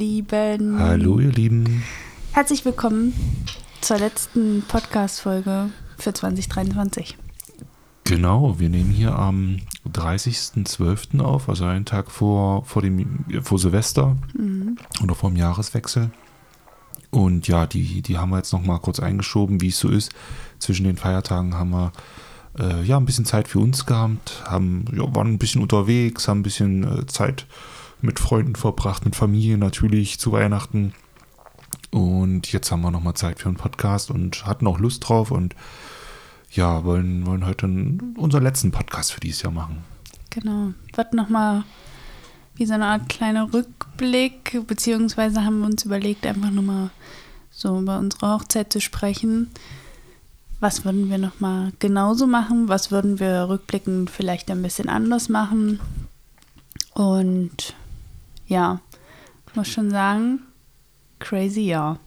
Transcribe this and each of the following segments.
Lieben. Hallo, ihr Lieben. Herzlich willkommen zur letzten Podcast-Folge für 2023. Genau, wir nehmen hier am 30.12. auf, also einen Tag vor, vor, dem, vor Silvester mhm. oder vor dem Jahreswechsel. Und ja, die, die haben wir jetzt nochmal kurz eingeschoben, wie es so ist. Zwischen den Feiertagen haben wir äh, ja ein bisschen Zeit für uns gehabt, haben, ja, waren ein bisschen unterwegs, haben ein bisschen äh, Zeit mit Freunden verbracht, mit Familie natürlich zu Weihnachten. Und jetzt haben wir nochmal Zeit für einen Podcast und hatten auch Lust drauf und ja, wollen, wollen heute unseren letzten Podcast für dieses Jahr machen. Genau. Wird nochmal wie so eine Art kleiner Rückblick, beziehungsweise haben wir uns überlegt, einfach nochmal so über unsere Hochzeit zu sprechen. Was würden wir nochmal genauso machen? Was würden wir rückblickend vielleicht ein bisschen anders machen? Und ja, muss schon sagen, crazy ja.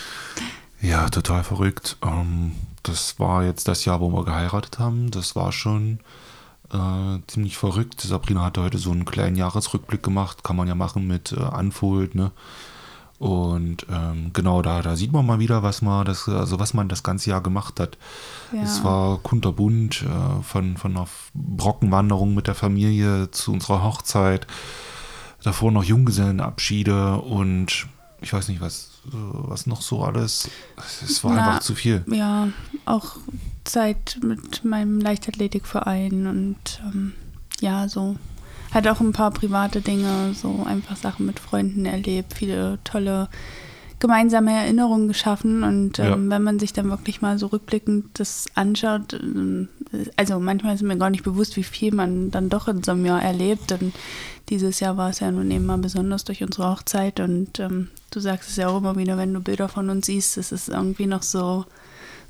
ja, total verrückt. Ähm, das war jetzt das Jahr, wo wir geheiratet haben. Das war schon äh, ziemlich verrückt. Sabrina hatte heute so einen kleinen Jahresrückblick gemacht. Kann man ja machen mit äh, Unfold, ne? Und ähm, genau da, da sieht man mal wieder, was man das, also was man das ganze Jahr gemacht hat. Ja. Es war kunterbunt, äh, von, von einer Brockenwanderung mit der Familie zu unserer Hochzeit. Davor noch Junggesellenabschiede und ich weiß nicht, was, was noch so alles. Es war Na, einfach zu viel. Ja, auch Zeit mit meinem Leichtathletikverein und ähm, ja, so. Hat auch ein paar private Dinge, so einfach Sachen mit Freunden erlebt, viele tolle gemeinsame Erinnerungen geschaffen. Und ähm, ja. wenn man sich dann wirklich mal so rückblickend das anschaut, ähm, also manchmal ist mir gar nicht bewusst, wie viel man dann doch in so einem Jahr erlebt. Und dieses Jahr war es ja nun eben mal besonders durch unsere Hochzeit. Und ähm, du sagst es ja auch immer wieder, wenn du Bilder von uns siehst, es ist irgendwie noch so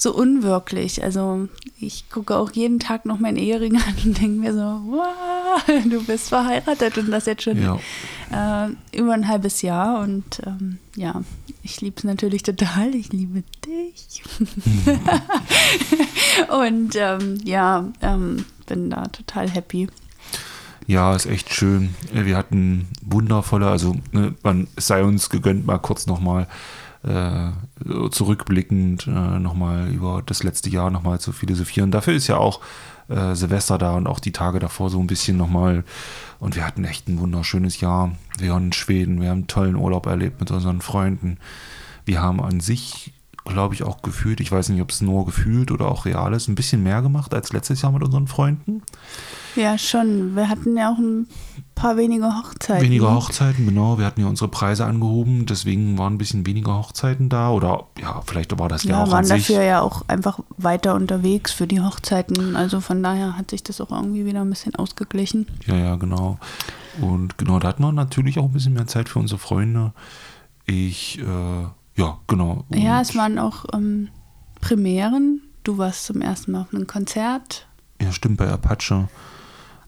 so unwirklich. Also ich gucke auch jeden Tag noch meinen Ehering an und denke mir so, wow, du bist verheiratet und das jetzt schon ja. äh, über ein halbes Jahr. Und ähm, ja, ich liebe es natürlich total. Ich liebe dich. und ähm, ja, ähm, bin da total happy. Ja, ist echt schön. Wir hatten wundervolle, also ne, man, sei uns gegönnt, mal kurz nochmal äh, zurückblickend äh, nochmal über das letzte Jahr nochmal zu philosophieren. Dafür ist ja auch äh, Silvester da und auch die Tage davor so ein bisschen nochmal. Und wir hatten echt ein wunderschönes Jahr. Wir waren in Schweden, wir haben einen tollen Urlaub erlebt mit unseren Freunden. Wir haben an sich glaube ich, auch gefühlt, ich weiß nicht, ob es nur gefühlt oder auch real ist, ein bisschen mehr gemacht als letztes Jahr mit unseren Freunden. Ja, schon. Wir hatten ja auch ein paar weniger Hochzeiten. Weniger Hochzeiten, genau. Wir hatten ja unsere Preise angehoben, deswegen waren ein bisschen weniger Hochzeiten da. Oder ja, vielleicht war das ja, ja auch. Wir waren dafür ja auch einfach weiter unterwegs für die Hochzeiten. Also von daher hat sich das auch irgendwie wieder ein bisschen ausgeglichen. Ja, ja, genau. Und genau, da hatten wir natürlich auch ein bisschen mehr Zeit für unsere Freunde. Ich, äh, ja, genau. Und ja, es waren auch ähm, Premieren. Du warst zum ersten Mal auf einem Konzert. Ja, stimmt, bei Apache.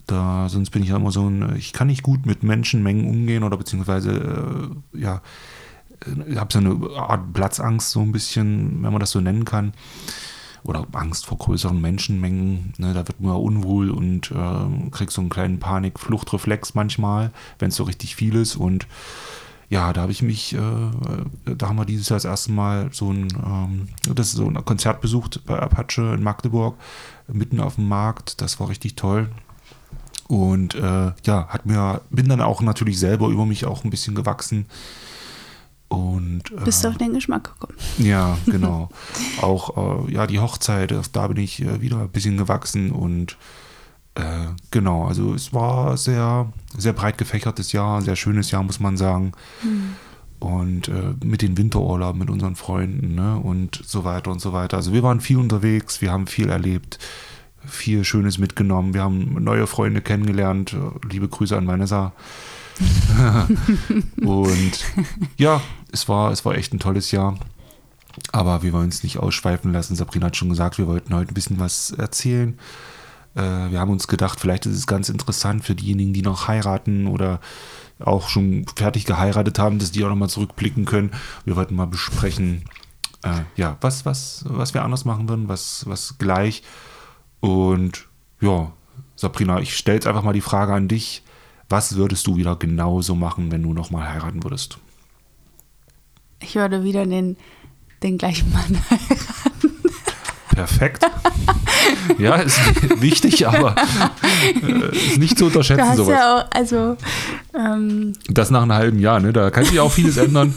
Da, sonst bin ich ja immer so ein, ich kann nicht gut mit Menschenmengen umgehen oder beziehungsweise, äh, ja, ich habe so eine Art Platzangst, so ein bisschen, wenn man das so nennen kann. Oder Angst vor größeren Menschenmengen. Ne, da wird man unwohl und äh, kriegt so einen kleinen Panik-Fluchtreflex manchmal, wenn es so richtig viel ist. Und ja, da habe ich mich, äh, da haben wir dieses Jahr das erste Mal so ein, ähm, das so ein Konzert besucht bei Apache in Magdeburg, mitten auf dem Markt. Das war richtig toll. Und äh, ja, hat mir, bin dann auch natürlich selber über mich auch ein bisschen gewachsen. Und, äh, Bist du auf den Geschmack gekommen. Ja, genau. auch äh, ja, die Hochzeit, da bin ich äh, wieder ein bisschen gewachsen und äh, genau, also es war sehr, sehr breit gefächertes Jahr, sehr schönes Jahr, muss man sagen. Mhm. Und äh, mit den Winterurlauben mit unseren Freunden ne? und so weiter und so weiter. Also wir waren viel unterwegs, wir haben viel erlebt, viel Schönes mitgenommen. Wir haben neue Freunde kennengelernt. Liebe Grüße an Vanessa. und ja, es war, es war echt ein tolles Jahr. Aber wir wollen es nicht ausschweifen lassen. Sabrina hat schon gesagt, wir wollten heute ein bisschen was erzählen. Äh, wir haben uns gedacht, vielleicht ist es ganz interessant für diejenigen, die noch heiraten oder auch schon fertig geheiratet haben, dass die auch nochmal zurückblicken können. Wir wollten mal besprechen, äh, ja, was, was, was wir anders machen würden, was, was gleich. Und ja, Sabrina, ich stelle jetzt einfach mal die Frage an dich. Was würdest du wieder genauso machen, wenn du nochmal heiraten würdest? Ich würde wieder den, den gleichen Mann heiraten. Perfekt. ja, ist wichtig, aber äh, ist nicht zu unterschätzen. Du hast sowas. ja auch, also. Ähm, das nach einem halben Jahr, ne? Da kann sich auch vieles ändern.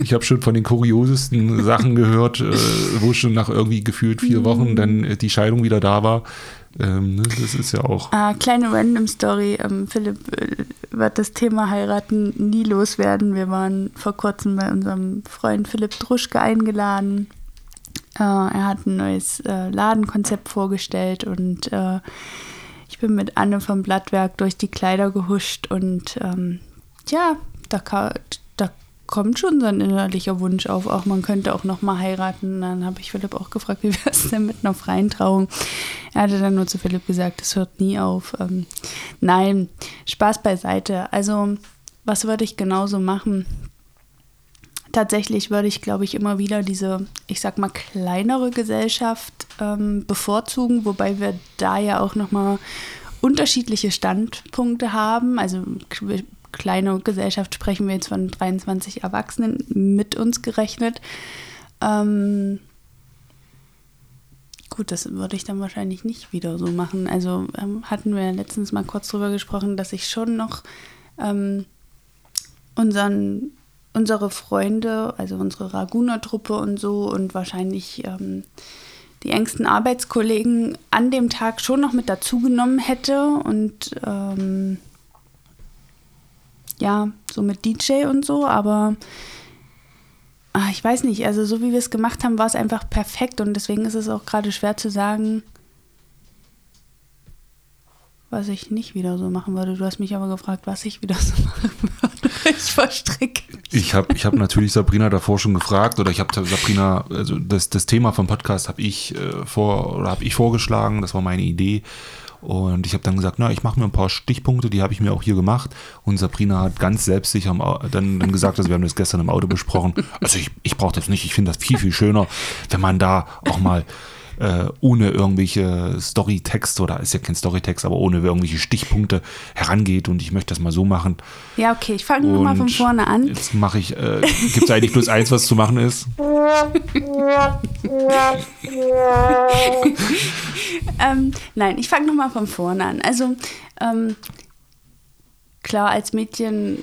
Ich habe schon von den kuriosesten Sachen gehört, äh, wo schon nach irgendwie gefühlt vier Wochen dann äh, die Scheidung wieder da war. Ähm, ne, das ist ja auch. Ah, kleine Random Story. Ähm, Philipp äh, wird das Thema heiraten nie loswerden. Wir waren vor kurzem bei unserem Freund Philipp Druschke eingeladen. Äh, er hat ein neues äh, Ladenkonzept vorgestellt und äh, ich bin mit Anne vom Blattwerk durch die Kleider gehuscht und ähm, ja, da, da kommt schon so ein innerlicher Wunsch auf, auch man könnte auch noch mal heiraten. Dann habe ich Philipp auch gefragt, wie wäre es denn mit einer freien Trauung? Er hatte dann nur zu Philipp gesagt, es hört nie auf. Ähm, nein, Spaß beiseite. Also, was würde ich genauso machen? Tatsächlich würde ich, glaube ich, immer wieder diese, ich sag mal, kleinere Gesellschaft ähm, bevorzugen, wobei wir da ja auch noch mal unterschiedliche Standpunkte haben. Also kleine Gesellschaft sprechen wir jetzt von 23 Erwachsenen mit uns gerechnet. Ähm, gut, das würde ich dann wahrscheinlich nicht wieder so machen. Also ähm, hatten wir letztens mal kurz drüber gesprochen, dass ich schon noch ähm, unseren, unsere Freunde, also unsere Raguna-Truppe und so und wahrscheinlich ähm, die engsten Arbeitskollegen an dem Tag schon noch mit dazugenommen hätte und ähm, ja, so mit DJ und so, aber ach, ich weiß nicht, also so wie wir es gemacht haben, war es einfach perfekt und deswegen ist es auch gerade schwer zu sagen, was ich nicht wieder so machen würde. Du hast mich aber gefragt, was ich wieder so machen würde. Ich verstricke mich. Ich habe ich hab natürlich Sabrina davor schon gefragt oder ich habe Sabrina, also das, das Thema vom Podcast habe ich äh, vor ich vorgeschlagen, das war meine Idee. Und ich habe dann gesagt, na, ich mache mir ein paar Stichpunkte, die habe ich mir auch hier gemacht. Und Sabrina hat ganz selbstsicher dann, dann gesagt, also wir haben das gestern im Auto besprochen. Also ich, ich brauche das nicht, ich finde das viel, viel schöner, wenn man da auch mal äh, ohne irgendwelche Storytext oder ist ja kein Storytext, aber ohne irgendwelche Stichpunkte herangeht und ich möchte das mal so machen. Ja, okay, ich fange nur mal von vorne an. Jetzt mache ich, äh, gibt es eigentlich bloß eins, was zu machen ist? ähm, nein, ich fange nochmal von vorne an. Also, ähm, klar, als Mädchen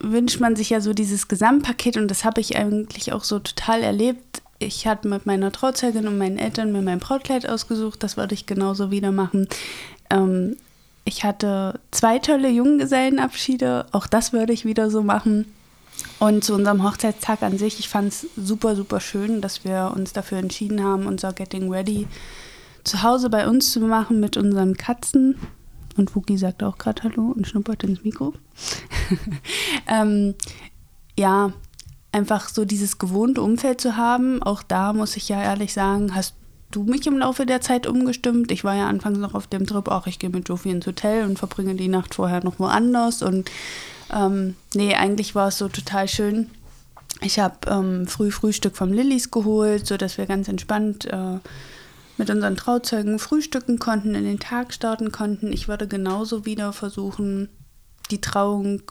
wünscht man sich ja so dieses Gesamtpaket und das habe ich eigentlich auch so total erlebt ich hatte mit meiner Trauzeugin und meinen Eltern mir mein Brautkleid ausgesucht. Das würde ich genauso wieder machen. Ähm, ich hatte zwei tolle Junggesellenabschiede. Auch das würde ich wieder so machen. Und zu unserem Hochzeitstag an sich, ich fand es super, super schön, dass wir uns dafür entschieden haben, unser Getting Ready zu Hause bei uns zu machen mit unseren Katzen. Und Wookie sagt auch gerade Hallo und schnuppert ins Mikro. ähm, ja, einfach so dieses gewohnte Umfeld zu haben. Auch da muss ich ja ehrlich sagen, hast du mich im Laufe der Zeit umgestimmt. Ich war ja anfangs noch auf dem Trip, auch ich gehe mit Jofi ins Hotel und verbringe die Nacht vorher noch woanders. Und ähm, nee, eigentlich war es so total schön. Ich habe ähm, früh Frühstück vom Lillys geholt, sodass wir ganz entspannt äh, mit unseren Trauzeugen frühstücken konnten, in den Tag starten konnten. Ich würde genauso wieder versuchen, die Trauung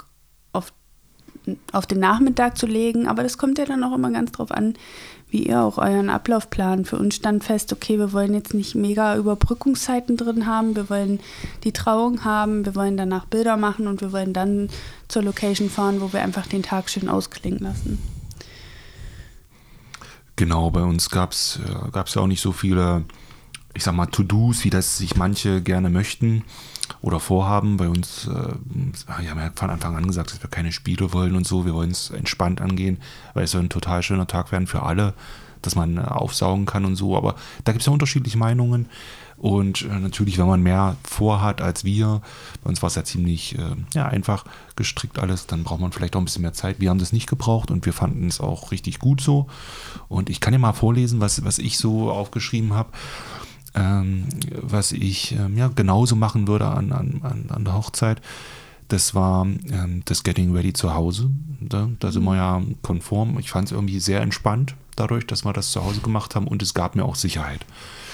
auf den Nachmittag zu legen. Aber das kommt ja dann auch immer ganz drauf an, wie ihr auch euren Ablauf plant. Für uns stand fest, okay, wir wollen jetzt nicht mega Überbrückungszeiten drin haben, wir wollen die Trauung haben, wir wollen danach Bilder machen und wir wollen dann zur Location fahren, wo wir einfach den Tag schön ausklingen lassen. Genau, bei uns gab es äh, ja auch nicht so viele, ich sag mal, To-Dos, wie das sich manche gerne möchten oder vorhaben. Bei uns, äh, wir haben ja von Anfang an gesagt, dass wir keine Spiele wollen und so. Wir wollen es entspannt angehen, weil es soll ein total schöner Tag werden für alle, dass man äh, aufsaugen kann und so. Aber da gibt es ja unterschiedliche Meinungen. Und äh, natürlich, wenn man mehr vorhat als wir, bei uns war es ja ziemlich äh, ja, einfach gestrickt alles, dann braucht man vielleicht auch ein bisschen mehr Zeit. Wir haben das nicht gebraucht und wir fanden es auch richtig gut so. Und ich kann ja mal vorlesen, was, was ich so aufgeschrieben habe ähm, was ich ähm, ja, genauso machen würde an, an, an der Hochzeit. Das war ähm, das Getting Ready zu Hause. Da, da sind wir ja konform. Ich fand es irgendwie sehr entspannt dadurch, dass wir das zu Hause gemacht haben und es gab mir auch Sicherheit.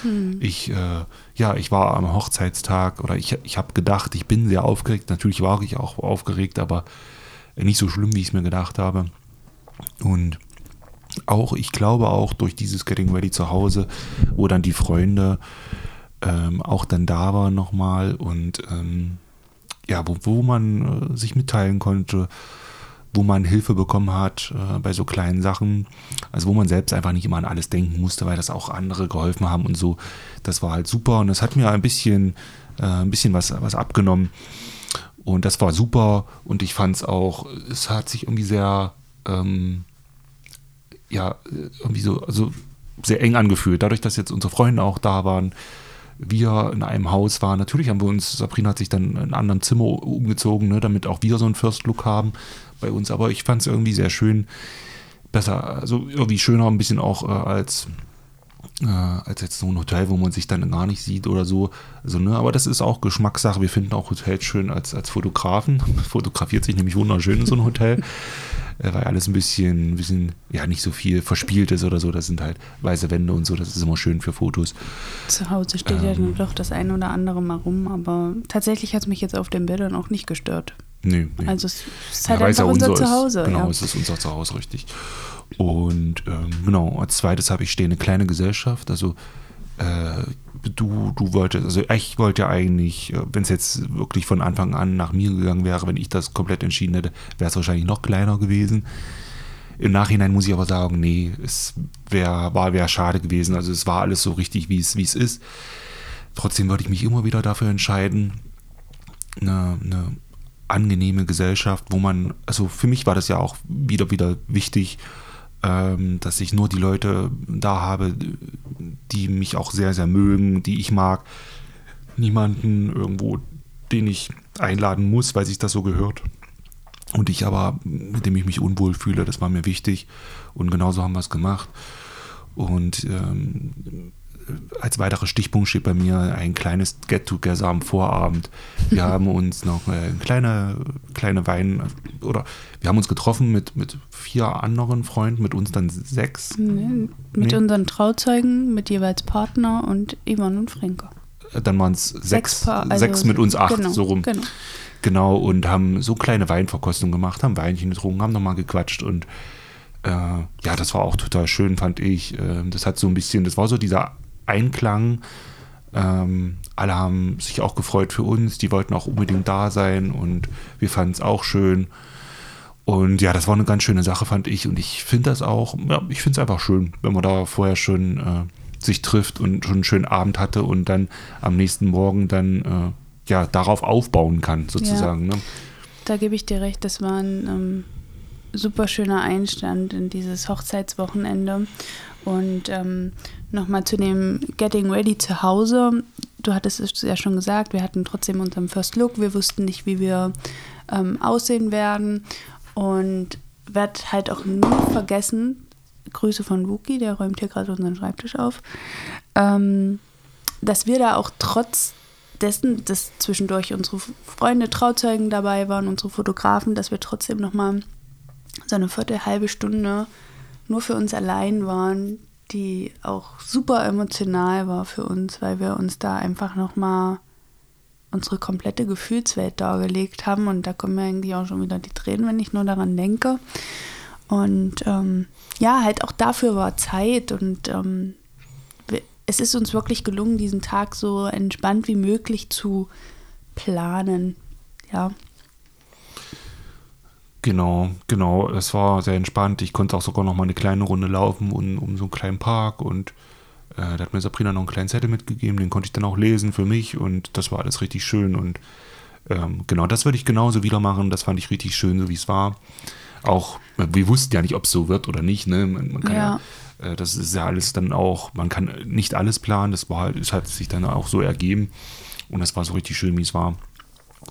Hm. Ich, äh, ja, ich war am Hochzeitstag oder ich, ich habe gedacht, ich bin sehr aufgeregt. Natürlich war ich auch aufgeregt, aber nicht so schlimm, wie ich es mir gedacht habe. Und auch, ich glaube auch durch dieses Getting Ready zu Hause, wo dann die Freunde ähm, auch dann da waren nochmal und ähm, ja, wo, wo man äh, sich mitteilen konnte, wo man Hilfe bekommen hat äh, bei so kleinen Sachen. Also wo man selbst einfach nicht immer an alles denken musste, weil das auch andere geholfen haben und so. Das war halt super und das hat mir ein bisschen, äh, ein bisschen was, was abgenommen. Und das war super und ich fand es auch, es hat sich irgendwie sehr, ähm, ja, irgendwie so, also sehr eng angefühlt. Dadurch, dass jetzt unsere Freunde auch da waren, wir in einem Haus waren. Natürlich haben wir uns, Sabrina hat sich dann in einem anderen Zimmer umgezogen, ne, damit auch wir so einen First Look haben bei uns. Aber ich fand es irgendwie sehr schön. Besser, also irgendwie schöner ein bisschen auch äh, als, äh, als jetzt so ein Hotel, wo man sich dann gar nicht sieht oder so. Also, ne, aber das ist auch Geschmackssache. Wir finden auch Hotels schön als, als Fotografen. Fotografiert sich nämlich wunderschön in so einem Hotel. Äh, weil alles ein bisschen, ein bisschen, ja, nicht so viel verspielt ist oder so. Das sind halt weiße Wände und so, das ist immer schön für Fotos. Zu Hause steht ähm, ja dann doch das eine oder andere mal rum, aber tatsächlich hat es mich jetzt auf den Bildern auch nicht gestört. Nee, nee. Also es ist halt ja, einfach unser, unser Zuhause. Ist, genau, ja. es ist unser Zuhause, richtig. Und ähm, genau, als zweites habe ich stehen eine kleine Gesellschaft, also du, du wolltest, also ich wollte ja eigentlich, äh, wenn es jetzt wirklich von Anfang an nach mir gegangen wäre, wenn ich das komplett entschieden hätte, wäre es wahrscheinlich noch kleiner gewesen. Im Nachhinein muss ich aber sagen, nee, es wär, war wäre schade gewesen. Also es war alles so richtig, wie es, ist. Trotzdem würde ich mich immer wieder dafür entscheiden, eine, eine angenehme Gesellschaft, wo man, also für mich war das ja auch wieder wieder wichtig, dass ich nur die Leute da habe, die mich auch sehr, sehr mögen, die ich mag. Niemanden irgendwo, den ich einladen muss, weil sich das so gehört. Und ich aber, mit dem ich mich unwohl fühle, das war mir wichtig. Und genauso haben wir es gemacht. Und ähm, als weiterer Stichpunkt steht bei mir ein kleines Get-Together am Vorabend. Wir haben uns noch eine kleine, kleine Wein oder wir haben uns getroffen mit, mit vier anderen Freunden, mit uns dann sechs. Nee, mit nee. unseren Trauzeugen, mit jeweils Partner und Ivan und Frenke. Dann waren es sechs, sechs, also sechs mit uns acht, genau, so rum. Genau. genau, und haben so kleine Weinverkostungen gemacht, haben Weinchen getrunken, haben nochmal gequatscht und äh, ja, das war auch total schön, fand ich. Äh, das hat so ein bisschen, das war so dieser Einklang. Ähm, alle haben sich auch gefreut für uns, die wollten auch unbedingt da sein und wir fanden es auch schön. Und ja, das war eine ganz schöne Sache, fand ich. Und ich finde das auch, ja, ich finde es einfach schön, wenn man da vorher schon äh, sich trifft und schon einen schönen Abend hatte und dann am nächsten Morgen dann äh, ja darauf aufbauen kann, sozusagen. Ja, ne? Da gebe ich dir recht, das war ein ähm, super schöner Einstand in dieses Hochzeitswochenende. Und ähm, nochmal zu dem Getting Ready zu Hause. Du hattest es ja schon gesagt, wir hatten trotzdem unseren First Look. Wir wussten nicht, wie wir ähm, aussehen werden. Und werde halt auch nie vergessen, Grüße von Wookie, der räumt hier gerade unseren Schreibtisch auf, ähm, dass wir da auch trotz dessen, dass zwischendurch unsere Freunde, Trauzeugen dabei waren, unsere Fotografen, dass wir trotzdem nochmal so eine Viertel, halbe Stunde nur für uns allein waren, die auch super emotional war für uns, weil wir uns da einfach nochmal unsere komplette Gefühlswelt dargelegt haben. Und da kommen mir eigentlich auch schon wieder die Tränen, wenn ich nur daran denke. Und ähm, ja, halt auch dafür war Zeit und ähm, es ist uns wirklich gelungen, diesen Tag so entspannt wie möglich zu planen. Ja. Genau, genau. Es war sehr entspannt. Ich konnte auch sogar noch mal eine kleine Runde laufen um, um so einen kleinen Park und äh, da hat mir Sabrina noch einen kleinen Zettel mitgegeben, den konnte ich dann auch lesen für mich und das war alles richtig schön und ähm, genau, das würde ich genauso wieder machen. Das fand ich richtig schön, so wie es war. Auch, wir wussten ja nicht, ob es so wird oder nicht. Ne? Man, man kann ja. ja äh, das ist ja alles dann auch, man kann nicht alles planen, das war, es hat sich dann auch so ergeben und das war so richtig schön, wie es war.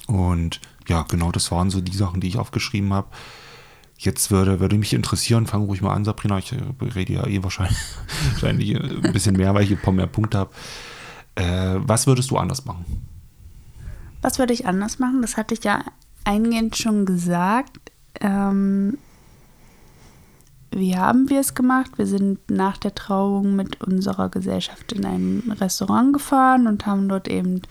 Und ja, genau, das waren so die Sachen, die ich aufgeschrieben habe. Jetzt würde, würde mich interessieren, fangen ruhig mal an, Sabrina. Ich äh, rede ja eh wahrscheinlich, wahrscheinlich ein bisschen mehr, weil ich ein paar mehr Punkte habe. Äh, was würdest du anders machen? Was würde ich anders machen? Das hatte ich ja eingehend schon gesagt. Ähm, wie haben wir es gemacht? Wir sind nach der Trauung mit unserer Gesellschaft in ein Restaurant gefahren und haben dort eben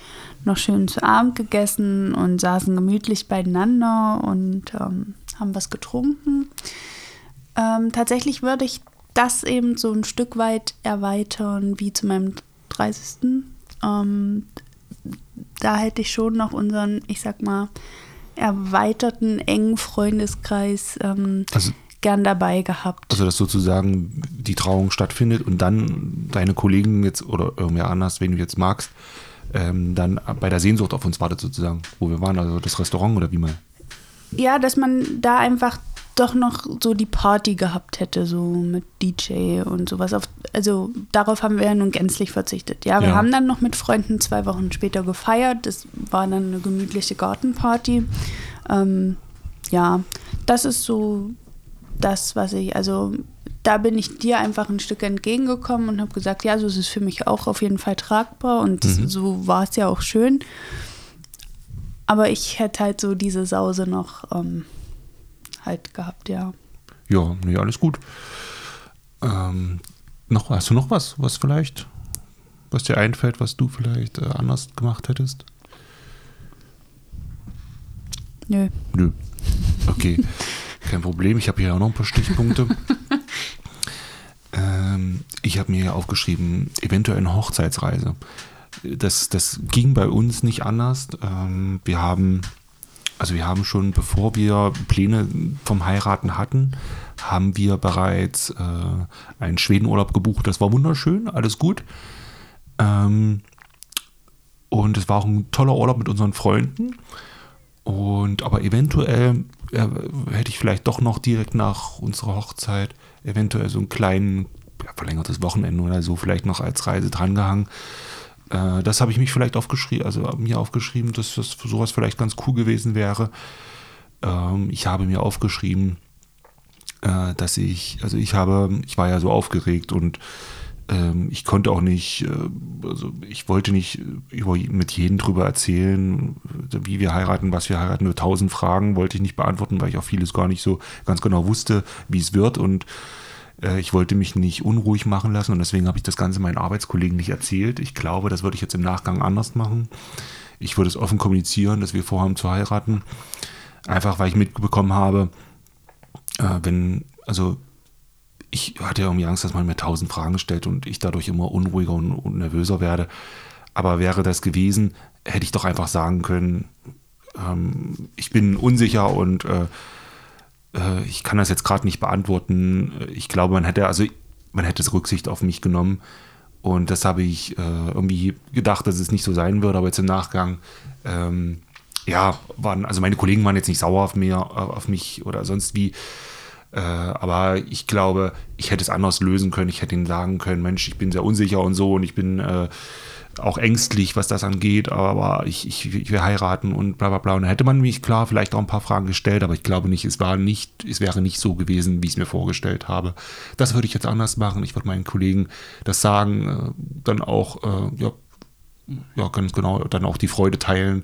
noch schön zu Abend gegessen und saßen gemütlich beieinander und ähm, haben was getrunken. Ähm, tatsächlich würde ich das eben so ein Stück weit erweitern wie zu meinem 30. Ähm, da hätte ich schon noch unseren, ich sag mal, erweiterten, engen Freundeskreis ähm, Also, gern dabei gehabt. also, dass sozusagen die Trauung stattfindet und dann deine Kollegen jetzt oder irgendwer anders, wen du jetzt magst, ähm, dann bei der Sehnsucht auf uns wartet sozusagen, wo wir waren, also das Restaurant oder wie mal. ja, dass man da einfach doch noch so die Party gehabt hätte, so mit DJ und sowas. Auf, also darauf haben wir ja nun gänzlich verzichtet. Ja, wir Ja. haben dann noch mit Freunden zwei Wochen später gefeiert. Das war dann eine gemütliche Gartenparty. Ähm, ja, das ist so das, was ich, also da bin ich dir einfach ein Stück entgegengekommen und habe gesagt, ja, so ist es für mich auch auf jeden Fall tragbar und Mhm. so war es ja auch schön. Aber ich hätte halt so diese Sause noch ähm, halt gehabt, ja. Ja, nee, alles gut. Ähm, noch, hast du noch was, was vielleicht, was dir einfällt, was du vielleicht äh, anders gemacht hättest? Nö. Nö. Okay, kein Problem. Ich habe hier auch noch ein paar Stichpunkte. ähm, ich habe mir aufgeschrieben, eventuell eine Hochzeitsreise. Das, das ging bei uns nicht anders. Ähm, wir haben, also wir haben schon, bevor wir Pläne vom Heiraten hatten, haben wir bereits äh, einen Schwedenurlaub gebucht. Das war wunderschön, alles gut. Ähm, und es war auch ein toller Urlaub mit unseren Freunden. Und aber eventuell äh, hätte ich vielleicht doch noch direkt nach unserer Hochzeit eventuell so einen kleinen ja, verlängertes Wochenende oder so vielleicht noch als Reise drangehangen. Äh, das habe ich mich vielleicht aufgeschrieben, also mir aufgeschrieben, dass das sowas vielleicht ganz cool gewesen wäre. Ähm, ich habe mir aufgeschrieben, äh, dass ich, also ich habe, ich war ja so aufgeregt und ich konnte auch nicht, äh, also ich wollte nicht über, mit jedem drüber erzählen, wie wir heiraten, was wir heiraten. Nur tausend Fragen wollte ich nicht beantworten, weil ich auch vieles gar nicht so ganz genau wusste, wie es wird. Und äh, ich wollte mich nicht unruhig machen lassen und deswegen habe ich das Ganze meinen Arbeitskollegen nicht erzählt. Ich glaube, das würde ich jetzt im Nachgang anders machen. Ich würde es offen kommunizieren, dass wir vorhaben zu heiraten. Einfach weil ich mitbekommen habe, äh, wenn, also ich hatte ja irgendwie Angst, dass man mir tausend Fragen stellt und ich dadurch immer unruhiger und, und nervöser werde. Aber wäre das gewesen, hätte ich doch einfach sagen können, ähm, ich bin unsicher und äh, äh, ich kann das jetzt gerade nicht beantworten. Ich glaube, man hätte, also man hätte Rücksicht auf mich genommen. Und das habe ich äh, irgendwie gedacht, dass es nicht so sein würde, aber jetzt im Nachgang, ähm, ja, waren, also meine Kollegen waren jetzt nicht sauer auf mir, auf mich oder sonst wie. Äh, aber ich glaube, ich hätte es anders lösen können. Ich hätte ihnen sagen können, Mensch, ich bin sehr unsicher und so und ich bin äh, auch ängstlich, was das angeht, aber ich, ich, ich will heiraten und bla bla bla. Und dann hätte man mich klar vielleicht auch ein paar Fragen gestellt, aber ich glaube nicht, es war nicht, es wäre nicht so gewesen, wie ich es mir vorgestellt habe. Das würde ich jetzt anders machen. Ich würde meinen Kollegen das sagen, äh, dann auch, äh, ja, ja, ganz genau, dann auch die Freude teilen.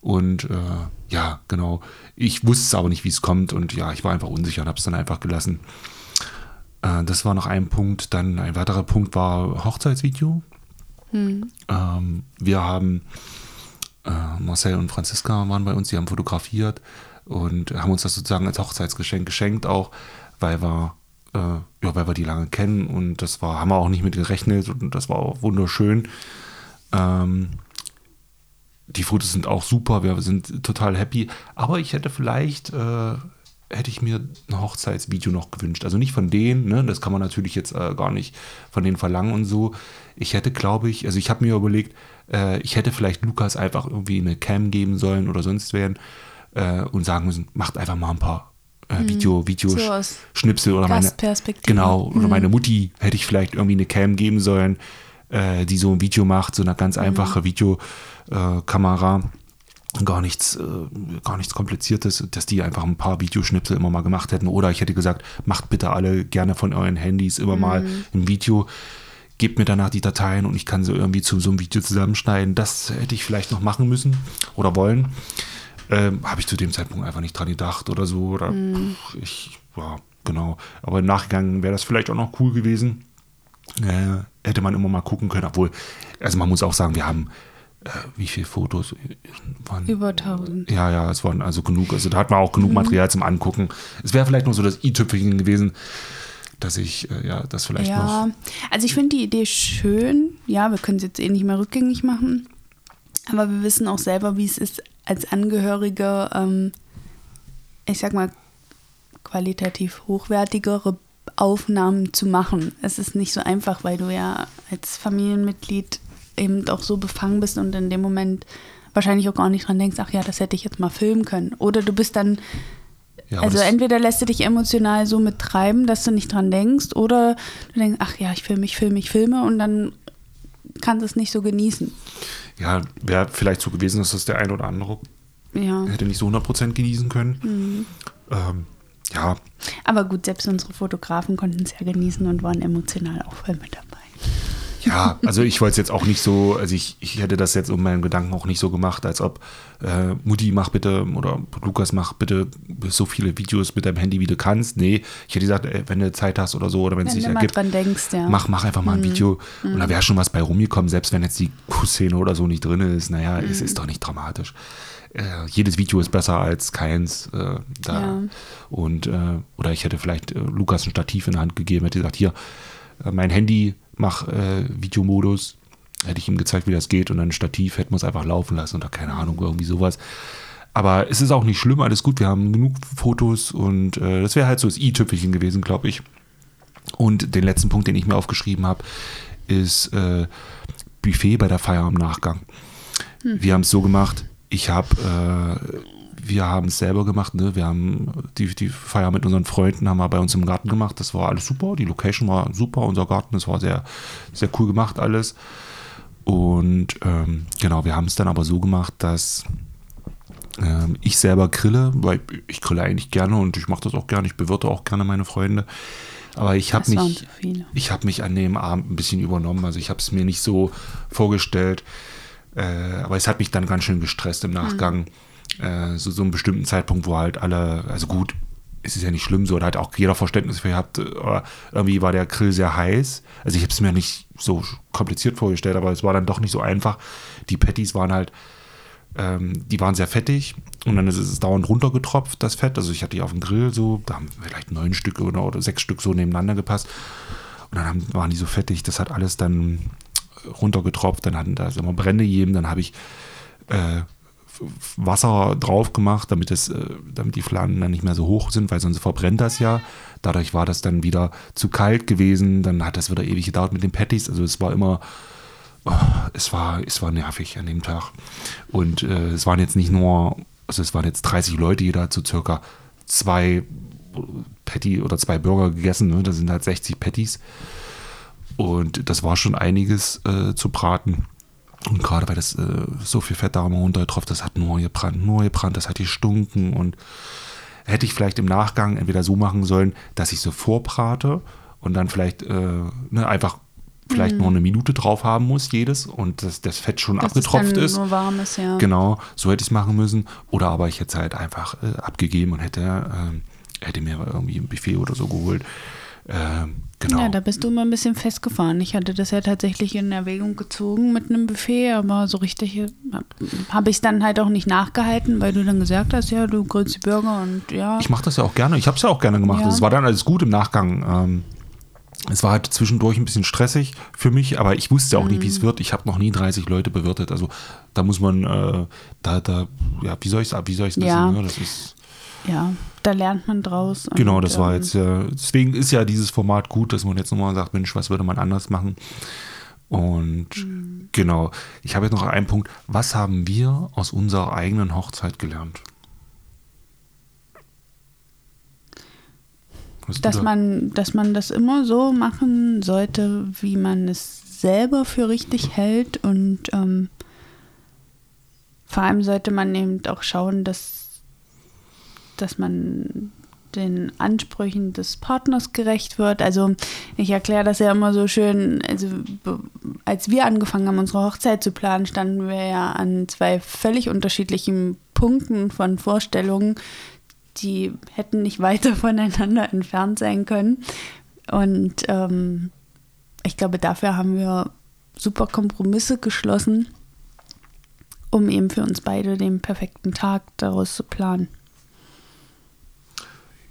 Und äh, ja, genau. Ich wusste es aber nicht, wie es kommt. Und ja, ich war einfach unsicher und habe es dann einfach gelassen. Äh, das war noch ein Punkt. Dann ein weiterer Punkt war Hochzeitsvideo. Ähm, wir haben, äh, Marcel und Franziska waren bei uns, die haben fotografiert und haben uns das sozusagen als Hochzeitsgeschenk geschenkt, auch weil wir, äh, ja, weil wir die lange kennen und das war, haben wir auch nicht mit gerechnet und das war auch wunderschön. Ähm, die Fotos sind auch super, wir sind total happy, aber ich hätte vielleicht, äh, hätte ich mir ein Hochzeitsvideo noch gewünscht. Also nicht von denen, ne? das kann man natürlich jetzt äh, gar nicht von denen verlangen und so. Ich hätte, glaube ich, also ich habe mir überlegt, äh, ich hätte vielleicht Lukas einfach irgendwie eine Cam geben sollen oder sonst wen äh, und sagen müssen, macht einfach mal ein paar äh, Video, Video So Schnipsel oder meine, genau, oder meine Mutti hätte ich vielleicht irgendwie eine Cam geben sollen, äh, die so ein Video macht, so eine ganz einfache Videokamera. Gar nichts, äh, gar nichts Kompliziertes, dass die einfach ein paar Videoschnipsel immer mal gemacht hätten. Oder ich hätte gesagt, macht bitte alle gerne von euren Handys immer mal ein Video, gebt mir danach die Dateien und ich kann sie irgendwie zu so einem Video zusammenschneiden. Das hätte ich vielleicht noch machen müssen oder wollen. Ähm, Habe ich zu dem Zeitpunkt einfach nicht dran gedacht oder so. Oder pff, ich, ja, genau. Aber im Nachgang wäre das vielleicht auch noch cool gewesen. Äh, hätte man immer mal gucken können, obwohl, also man muss auch sagen, wir haben äh, wie viele Fotos waren? Über 1000. Ja, ja, es waren also genug. Also da hat man auch genug Material zum Angucken. Es wäre vielleicht nur so das i-Tüpfelchen gewesen. dass ich äh, ja das vielleicht ja, noch. also ich finde die Idee schön. Ja, wir können es jetzt eh nicht mehr rückgängig machen. Aber wir wissen auch selber, wie es ist, als Angehörige, ähm, ich sag mal, qualitativ hochwertigere Aufnahmen zu machen. Es ist nicht so einfach, weil du ja als Familienmitglied eben auch so befangen bist und in dem Moment wahrscheinlich auch gar nicht dran denkst, ach ja, das hätte ich jetzt mal filmen können. Oder du bist dann, Ja, also entweder lässt du dich emotional so mittreiben, dass du nicht dran denkst, oder du denkst, ach ja, ich filme, ich filme, ich filme und dann kannst du es nicht so genießen. ja, wäre vielleicht so gewesen, dass das der ein oder andere Ja. hätte nicht so 100% genießen können. Mhm. Ähm, ja, Aber gut, selbst unsere Fotografen konnten es ja genießen und waren emotional auch voll mit dabei. Ja, also ich wollte es jetzt auch nicht so, also ich, ich hätte das jetzt um meinen Gedanken auch nicht so gemacht, als ob äh, Mutti mach bitte oder Lukas mach bitte so viele Videos mit deinem Handy, wie du kannst. Nee, ich hätte gesagt, ey, wenn du Zeit hast oder so oder wenn es sich ergibt, denkst, ja. mach, mach einfach mal ein Video und da wäre schon was bei rumgekommen, selbst wenn jetzt die Kussszene oder so nicht drin ist. Naja, es ist doch nicht dramatisch. Äh, jedes Video ist besser als keins. Äh, da. Ja. Und äh, oder ich hätte vielleicht äh, Lukas ein Stativ in die Hand gegeben, hätte gesagt, hier, äh, mein Handy, mach äh, Videomodus. Hätte ich ihm gezeigt, wie das geht und dann ein Stativ hätten wir es einfach laufen lassen oder keine Ahnung, irgendwie sowas. Aber es ist auch nicht schlimm, alles gut. Wir haben genug Fotos und äh, das wäre halt so das i-Tüpfelchen gewesen, glaube ich. Und den letzten Punkt, den ich mir aufgeschrieben habe, ist äh, Buffet bei der Feier im Nachgang. Wir haben es so gemacht, ich habe, äh, wir haben es selber gemacht, ne? wir haben die, die Feier mit unseren Freunden haben wir bei uns im Garten gemacht, das war alles super, die Location war super, unser Garten, das war sehr, sehr cool gemacht alles. Und ähm, genau, wir haben es dann aber so gemacht, dass ähm, ich selber grille, weil ich grille eigentlich gerne und ich mache das auch gerne, ich bewirte auch gerne meine Freunde. Aber ich habe mich, ich habe mich an dem Abend ein bisschen übernommen. Also ich habe es mir nicht so vorgestellt. Äh, aber es hat mich dann ganz schön gestresst im Nachgang. Äh, so, so einen bestimmten Zeitpunkt, wo halt alle, also gut, es ist ja nicht schlimm so, da hat auch jeder Verständnis für gehabt, äh, irgendwie war der Grill sehr heiß. Also ich habe es mir nicht so kompliziert vorgestellt, aber es war dann doch nicht so einfach. Die Patties waren halt, ähm, die waren sehr fettig und dann ist es dauernd runtergetropft, das Fett. Also ich hatte die auf dem Grill so, da haben vielleicht neun Stück oder, oder sechs Stück so nebeneinander gepasst. Und dann haben, waren die so fettig, das hat alles dann runtergetropft, dann hatten da immer Brände gegeben, dann habe ich äh, Wasser drauf gemacht, damit, es, äh, damit die Flammen dann nicht mehr so hoch sind, weil sonst verbrennt das ja. Dadurch war das dann wieder zu kalt gewesen, dann hat das wieder ewig gedauert mit den Patties. Also es war immer, oh, es, war, es war nervig an dem Tag. Und äh, es waren jetzt nicht nur, also es waren jetzt 30 Leute, jeder hat so circa zwei Patty oder zwei Burger gegessen, ne? das sind halt 60 Patties. Und das war schon einiges äh, zu braten. Und gerade weil das äh, so viel Fett da immer runtergetroffen, das hat nur gebrannt, nur gebrannt, das hat gestunken. Und hätte ich vielleicht im Nachgang entweder so machen sollen, dass ich so vorbrate und dann vielleicht äh, ne, einfach vielleicht nur eine Minute drauf haben muss, jedes, und dass das Fett schon Dass abgetropft ist. nur warm ist, ja. Genau, so hätte ich es machen müssen. Oder aber ich hätte es halt einfach äh, abgegeben und hätte, ähm, hätte mir irgendwie ein Buffet oder so geholt. Ähm, genau. Ja, da bist du immer ein bisschen festgefahren. Ich hatte das ja tatsächlich in Erwägung gezogen mit einem Buffet, aber so richtig habe ich es dann halt auch nicht nachgehalten, weil du dann gesagt hast, ja, du grillst die Burger und ja. Ich mache das ja auch gerne. Ich habe es ja auch gerne gemacht. Ja. Es war dann alles gut im Nachgang. Ähm, es war halt zwischendurch ein bisschen stressig für mich, aber ich wusste auch nicht, wie Mhm. es wird. Ich habe noch nie 30 Leute bewirtet. Also da muss man, äh, da, da, ja, wie soll ich es wie soll ich's wissen? Ja. Ne? Das ist, ja, da lernt man draus. genau, das war ähm, jetzt, äh, deswegen ist ja dieses Format gut, dass man jetzt nochmal sagt, Mensch, was würde man anders machen? Und Mhm. genau, ich habe jetzt noch einen Punkt. Was haben wir aus unserer eigenen Hochzeit gelernt? Dass da- man, dass man das immer so machen sollte, wie man es selber für richtig hält und ähm, vor allem sollte man eben auch schauen, dass, dass man den Ansprüchen des Partners gerecht wird. Also ich erkläre das ja immer so schön, also als wir angefangen haben, unsere Hochzeit zu planen, standen wir ja an zwei völlig unterschiedlichen Punkten von Vorstellungen, die hätten nicht weiter voneinander entfernt sein können. Und ähm, ich glaube, dafür haben wir super Kompromisse geschlossen, um eben für uns beide den perfekten Tag daraus zu planen.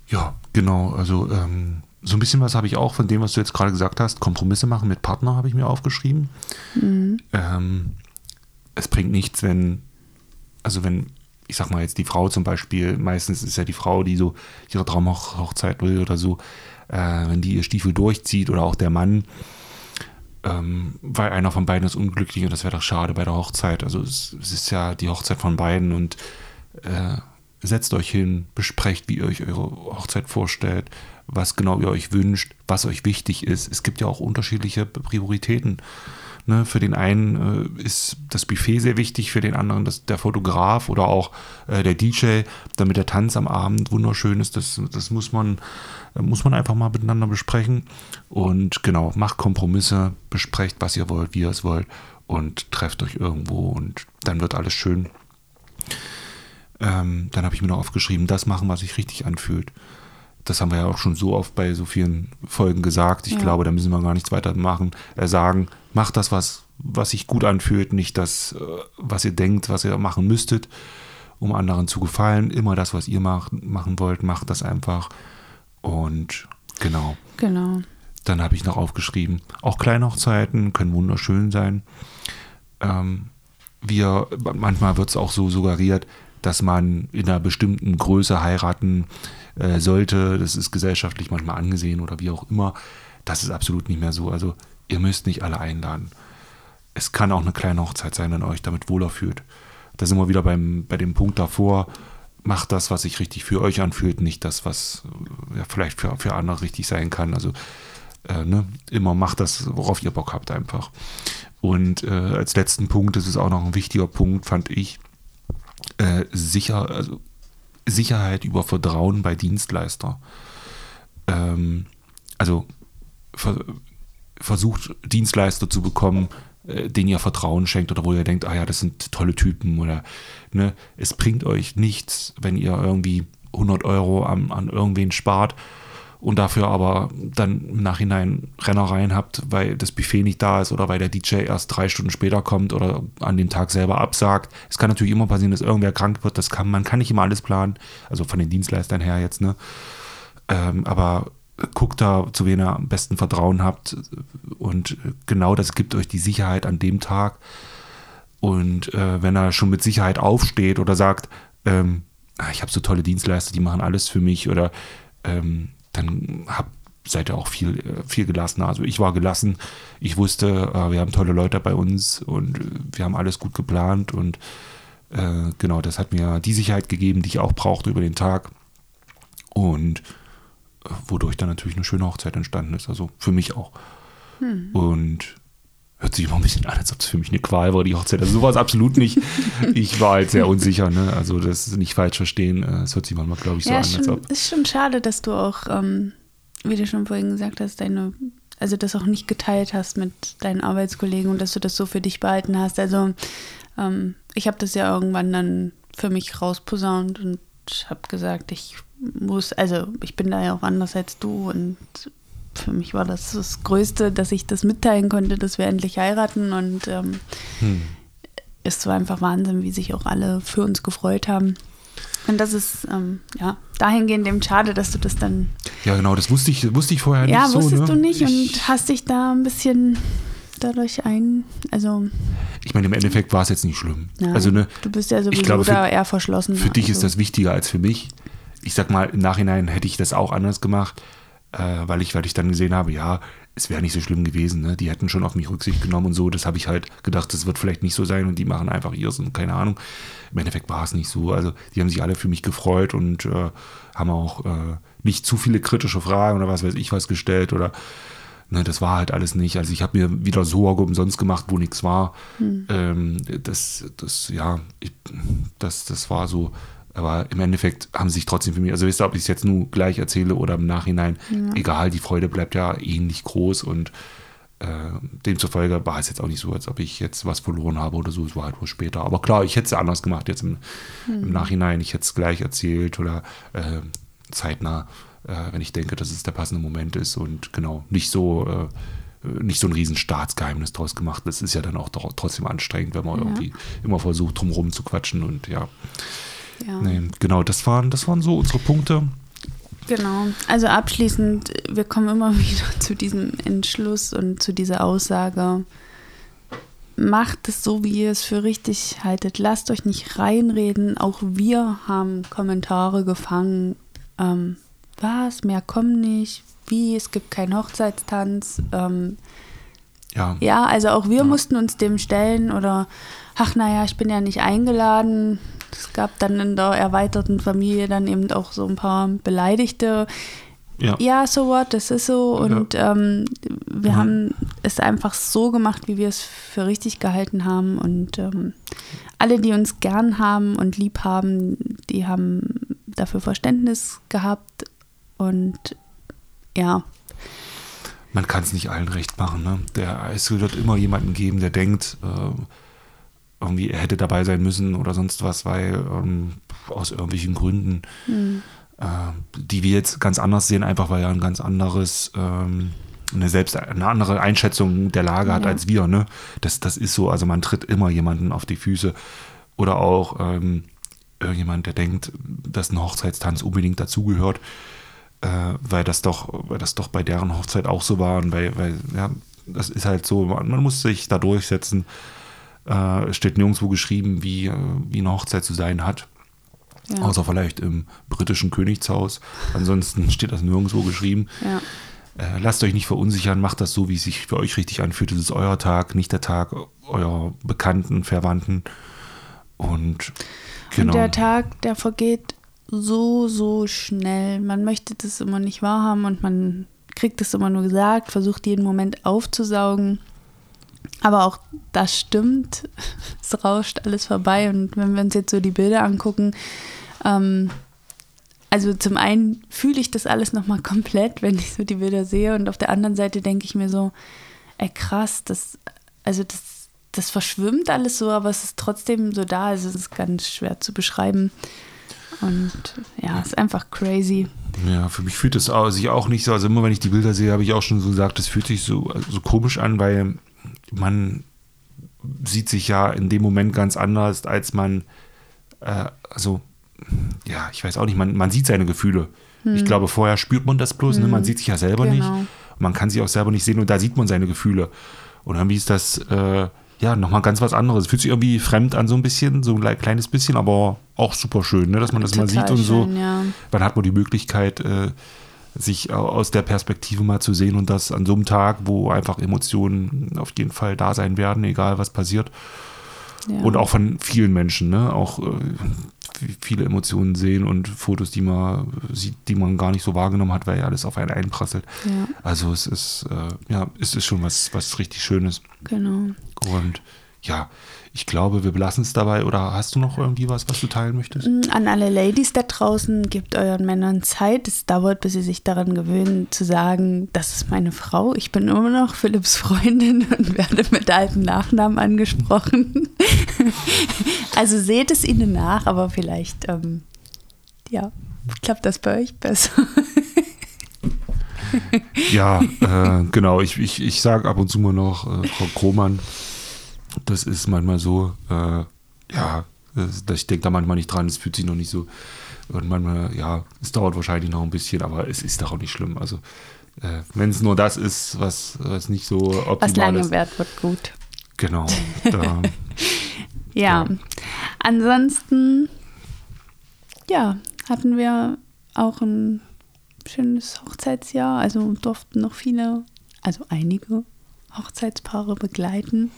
Ja, genau. Also ähm, so ein bisschen was habe ich auch von dem, was du jetzt gerade gesagt hast. Kompromisse machen mit Partner habe ich mir aufgeschrieben. Mhm. Ähm, es bringt nichts, wenn, also wenn, ich sag mal jetzt die Frau zum Beispiel, meistens ist ja die Frau, die so ihre Traumhochzeit will oder so, äh, wenn die ihr Stiefel durchzieht oder auch der Mann, ähm, weil einer von beiden ist unglücklich und das wäre doch schade bei der Hochzeit. Also es, es, ist ja die Hochzeit von beiden und äh, setzt euch hin, besprecht, wie ihr euch eure Hochzeit vorstellt, was genau ihr euch wünscht, was euch wichtig ist. Es gibt ja auch unterschiedliche Prioritäten. Ne, für den einen äh, ist das Buffet sehr wichtig, für den anderen das, der Fotograf oder auch äh, der DJ, damit der Tanz am Abend wunderschön ist. Das, das muss, man, muss man einfach mal miteinander besprechen. Und genau, macht Kompromisse, besprecht, was ihr wollt, wie ihr es wollt und trefft euch irgendwo und dann wird alles schön. Ähm, dann habe ich mir noch aufgeschrieben, das machen, was sich richtig anfühlt das haben wir ja auch schon so oft bei so vielen Folgen gesagt. Ich ja. glaube, da müssen wir gar nichts weiter machen. Äh, sagen, macht das, was, was sich gut anfühlt, nicht das, äh, was ihr denkt, was ihr machen müsstet, um anderen zu gefallen. Immer das, was ihr macht, machen wollt, macht das einfach. Und genau. Genau. Dann habe ich noch aufgeschrieben, auch Kleinhochzeiten können wunderschön sein. Ähm, wir, manchmal wird es auch so suggeriert, dass man in einer bestimmten Größe heiraten äh, sollte. Das ist gesellschaftlich manchmal angesehen oder wie auch immer. Das ist absolut nicht mehr so. Also ihr müsst nicht alle einladen. Es kann auch eine kleine Hochzeit sein, wenn ihr euch damit wohler fühlt. Da sind wir wieder beim, bei dem Punkt davor. Macht das, was sich richtig für euch anfühlt, nicht das, was ja, vielleicht für, für andere richtig sein kann. Also äh, ne, immer macht das, worauf ihr Bock habt einfach. Und äh, als letzten Punkt, das ist auch noch ein wichtiger Punkt, fand ich, äh, sicher, also Sicherheit über Vertrauen bei Dienstleister. Ähm, also ver versucht Dienstleister zu bekommen, äh, denen ihr Vertrauen schenkt oder wo ihr denkt, ah ja, das sind tolle Typen oder ne, es bringt euch nichts, wenn ihr irgendwie 100 Euro an, an irgendwen spart und dafür aber dann im Nachhinein Rennereien habt, weil das Buffet nicht da ist oder weil der DJ erst drei Stunden später kommt oder an dem Tag selber absagt. Es kann natürlich immer passieren, dass irgendwer krank wird. Das kann, man kann nicht immer alles planen, also von den Dienstleistern her jetzt, ne? Ähm, aber guckt da, zu wen ihr am besten Vertrauen habt und genau das gibt euch die Sicherheit an dem Tag. Und äh, wenn er schon mit Sicherheit aufsteht oder sagt, ähm, ah, ich habe so tolle Dienstleister, die machen alles für mich oder ähm, dann hab, seid ihr auch viel, viel gelassener. Also ich war gelassen. Ich wusste, äh, wir haben tolle Leute bei uns und wir haben alles gut geplant und äh, genau, das hat mir die Sicherheit gegeben, die ich auch brauchte über den Tag und äh, wodurch dann natürlich eine schöne Hochzeit entstanden ist. Also für mich auch. Hm. Und hört sich immer ein bisschen an, als ob es für mich eine Qual war, die Hochzeit. Also sowas absolut nicht. Ich war halt sehr unsicher, ne? Also das ist nicht falsch verstehen. Äh, es hört sich manchmal, glaube ich, so ja, an, schon, als ob. Ist schon schade, dass du auch, ähm, wie du schon vorhin gesagt hast, deine, also das auch nicht geteilt hast mit deinen Arbeitskollegen und dass du das so für dich behalten hast. Also ähm, ich habe das ja irgendwann dann für mich rausposaunt und habe gesagt, ich muss, also ich bin da ja auch anders als du und für mich war das das Größte, dass ich das mitteilen konnte, dass wir endlich heiraten. Und ähm, hm. es war einfach Wahnsinn, wie sich auch alle für uns gefreut haben. Und das ist ähm, ja dahingehend eben schade, dass du das dann. Ja, genau, das wusste ich, wusste ich vorher ja, nicht so. Ja, wusstest ne? du nicht ich, und hast dich da ein bisschen dadurch ein. Also. Ich meine, im Endeffekt war es jetzt nicht schlimm. Nein, also, ne, du bist ja sowieso glaube, für, da eher verschlossen. Für dich also. ist das wichtiger als für mich. Ich sag mal, im Nachhinein hätte ich das auch anders gemacht äh, weil, ich, weil ich dann gesehen habe, ja, es wäre nicht so schlimm gewesen. Ne? Die hätten schon auf mich Rücksicht genommen und so. Das habe ich halt gedacht, das wird vielleicht nicht so sein und die machen einfach ihrs und keine Ahnung. Im Endeffekt war es nicht so. Also die haben sich alle für mich gefreut und äh, haben auch äh, nicht zu viele kritische Fragen oder was weiß ich was gestellt oder ne, das war halt alles nicht. Also ich habe mir wieder Sorge umsonst gemacht, wo nichts war. Hm. Ähm, das, das, ja, ich, das, das war so aber im Endeffekt haben sie sich trotzdem für mich, also wisst ihr, ob ich es jetzt nur gleich erzähle oder im Nachhinein, ja. egal, die Freude bleibt ja ähnlich groß und äh, demzufolge war es jetzt auch nicht so, als ob ich jetzt was verloren habe oder so, es war halt wohl später. Aber klar, ich hätte es anders gemacht jetzt im, hm. im Nachhinein, ich hätte es gleich erzählt oder äh, zeitnah, äh, wenn ich denke, dass es der passende Moment ist und genau, nicht so äh, nicht so ein riesen Staatsgeheimnis draus gemacht. Das ist ja dann auch trotzdem anstrengend, wenn man ja. irgendwie immer versucht, drumherum zu quatschen und ja. Ja. Nee, genau, das waren, das waren so unsere Punkte. Genau. Also abschließend, wir kommen immer wieder zu diesem Entschluss und zu dieser Aussage. Macht es so, wie ihr es für richtig haltet. Lasst euch nicht reinreden. Auch wir haben Kommentare gefangen. Ähm, was? Mehr kommen nicht. Wie? Es gibt keinen Hochzeitstanz. Ähm, Ja. ja, also auch wir mussten uns dem stellen oder, ach naja, ich bin ja nicht eingeladen. Es gab dann in der erweiterten Familie dann eben auch so ein paar Beleidigte. Ja. Ja, so what, das ist so. Und ähm, wir Mhm. haben es einfach so gemacht, wie wir es für richtig gehalten haben. Und ähm, alle, die uns gern haben und lieb haben, die haben dafür Verständnis gehabt. Und ja, man kann es nicht allen recht machen. Ne? Der, es wird immer jemanden geben, der denkt, äh, irgendwie er hätte dabei sein müssen oder sonst was, weil ähm, aus irgendwelchen Gründen, äh, die wir jetzt ganz anders sehen, einfach weil er ein ganz anderes, ähm, eine selbst eine andere Einschätzung der Lage hat Ja. als wir. Ne? Das, das ist so, also man tritt immer jemanden auf die Füße. Oder auch ähm, irgendjemand, der denkt, dass ein Hochzeitstanz unbedingt dazugehört äh, weil das doch, weil das doch bei deren Hochzeit auch so war und weil, weil ja, das ist halt so, man, man muss sich da durchsetzen. Äh, steht nirgendwo geschrieben, wie, äh, wie eine Hochzeit zu sein hat. ja, Außer vielleicht im britischen Königshaus. Ansonsten steht das nirgendwo geschrieben. ja, Äh, lasst euch nicht verunsichern, macht das so, wie es sich für euch richtig anfühlt. Es ist euer Tag, nicht der Tag eurer Bekannten, Verwandten. Und genau. Und der Tag, der vergeht so, so schnell. Man möchte das immer nicht wahrhaben und man kriegt es immer nur gesagt, versucht jeden Moment aufzusaugen. Aber auch das stimmt. Es rauscht alles vorbei. Und wenn wir uns jetzt so die Bilder angucken, ähm, also zum einen fühle ich das alles nochmal komplett, wenn ich so die Bilder sehe. Und auf der anderen Seite denke ich mir so, ey krass, das, also das, das verschwimmt alles so, aber es ist trotzdem so da. Also es ist ganz schwer zu beschreiben. Und ja, es ist einfach crazy. Ja, für mich fühlt es sich auch nicht so, also immer wenn ich die Bilder sehe, habe ich auch schon so gesagt, es fühlt sich so, so komisch an, weil man sieht sich ja in dem Moment ganz anders, als man, äh, also, ja, ich weiß auch nicht, man, man sieht seine Gefühle. Ich glaube, vorher spürt man das bloß, ne? man sieht sich ja selber nicht. Genau. Man kann sich auch selber nicht sehen und da sieht man seine Gefühle. Und irgendwie ist das, äh, ja, nochmal ganz was anderes. Fühlt sich irgendwie fremd an, so ein bisschen, so ein le- kleines bisschen, aber auch super schön, ne? dass man das mal Total sieht und so schön, ja. dann hat man die Möglichkeit, äh, sich au- aus der Perspektive mal zu sehen und das an so einem Tag, wo einfach Emotionen auf jeden Fall da sein werden, egal was passiert. ja. Und auch von vielen Menschen, ne? Auch äh, viele Emotionen sehen und Fotos, die man sieht, die man gar nicht so wahrgenommen hat, weil ja alles auf einen einprasselt. Ja, Also es ist, äh, ja, es ist schon was, was richtig Schönes. genau. Und ja, ich glaube, wir belassen es dabei. Oder hast du noch irgendwie was, was du teilen möchtest? An alle Ladies da draußen, gebt euren Männern Zeit. Es dauert, bis sie sich daran gewöhnen, zu sagen, das ist meine Frau. Ich bin immer noch Philipps Freundin und werde mit alten Nachnamen angesprochen. also seht es ihnen nach, aber vielleicht, ähm, ja, klappt das bei euch besser. Ja, äh, genau. Ich, ich, ich sage ab und zu mal noch, äh, Frau Krohmann, das ist manchmal so, äh, ja, das, ich denke da manchmal nicht dran, es fühlt sich noch nicht so. Und manchmal, ja, es dauert wahrscheinlich noch ein bisschen, aber es ist doch auch nicht schlimm. Also, äh, wenn es nur das ist, was, was nicht so optimal Was lange ist. währt, wird gut. Genau. Da, Ja. Ja. Ansonsten, ja, hatten wir auch ein schönes Hochzeitsjahr. Also durften noch viele, also einige Hochzeitspaare begleiten.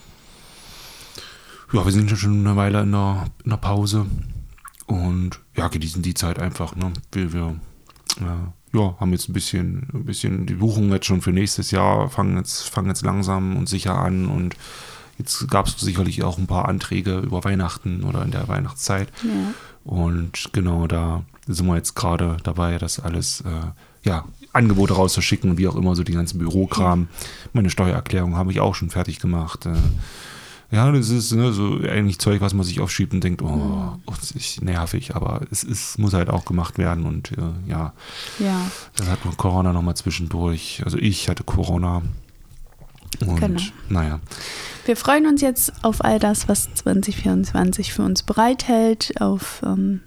Ja, wir sind ja schon eine Weile in der, in der Pause und ja, genießen die Zeit einfach. Ne? Wir, wir äh, ja, haben jetzt ein bisschen, ein bisschen die Buchungen jetzt schon für nächstes Jahr, fangen jetzt, fangen jetzt langsam und sicher an und jetzt gab es sicherlich auch ein paar Anträge über Weihnachten oder in der Weihnachtszeit. Ja. Und genau da sind wir jetzt gerade dabei, das alles, äh, ja, Angebote rauszuschicken, wie auch immer, so den ganzen Bürokram. Meine Steuererklärung habe ich auch schon fertig gemacht. Äh, ja, das ist ne, so eigentlich Zeug, was man sich aufschiebt und denkt, oh, das ist nervig, aber es ist, muss halt auch gemacht werden und äh, ja, Ja, dann hat man Corona nochmal zwischendurch. Also ich hatte Corona. Und Genau. naja, wir freuen uns jetzt auf all das, was 2024 für uns bereithält, auf ähm,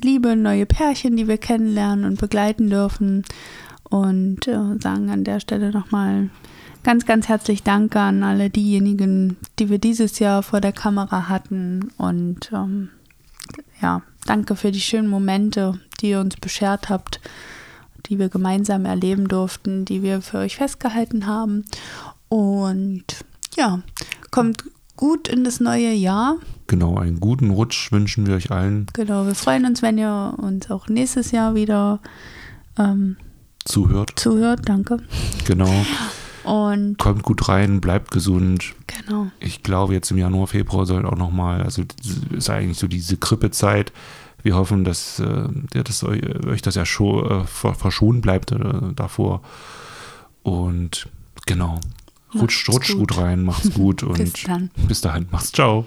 liebe neue Pärchen, die wir kennenlernen und begleiten dürfen. Und äh, sagen an der Stelle nochmal ganz, ganz herzlich Danke an alle diejenigen, die wir dieses Jahr vor der Kamera hatten. Und ähm, ja, danke für die schönen Momente, die ihr uns beschert habt, die wir gemeinsam erleben durften, die wir für euch festgehalten haben. Und ja, kommt gut in das neue Jahr. Genau, einen guten Rutsch wünschen wir euch allen. Genau, wir freuen uns, wenn ihr uns auch nächstes Jahr wieder ähm, zuhört. Zuhört, danke. Genau. Und Kommt gut rein, bleibt gesund. Genau. Ich glaube, jetzt im Januar, Februar soll auch nochmal, also ist eigentlich so diese Grippezeit. Wir hoffen, dass, äh, dass euch, euch, das ja schon, äh, verschont bleibt äh, davor. Und genau. Rutscht, rutscht gut. gut. rein, macht's gut und bis, dann. bis dahin, macht's ciao.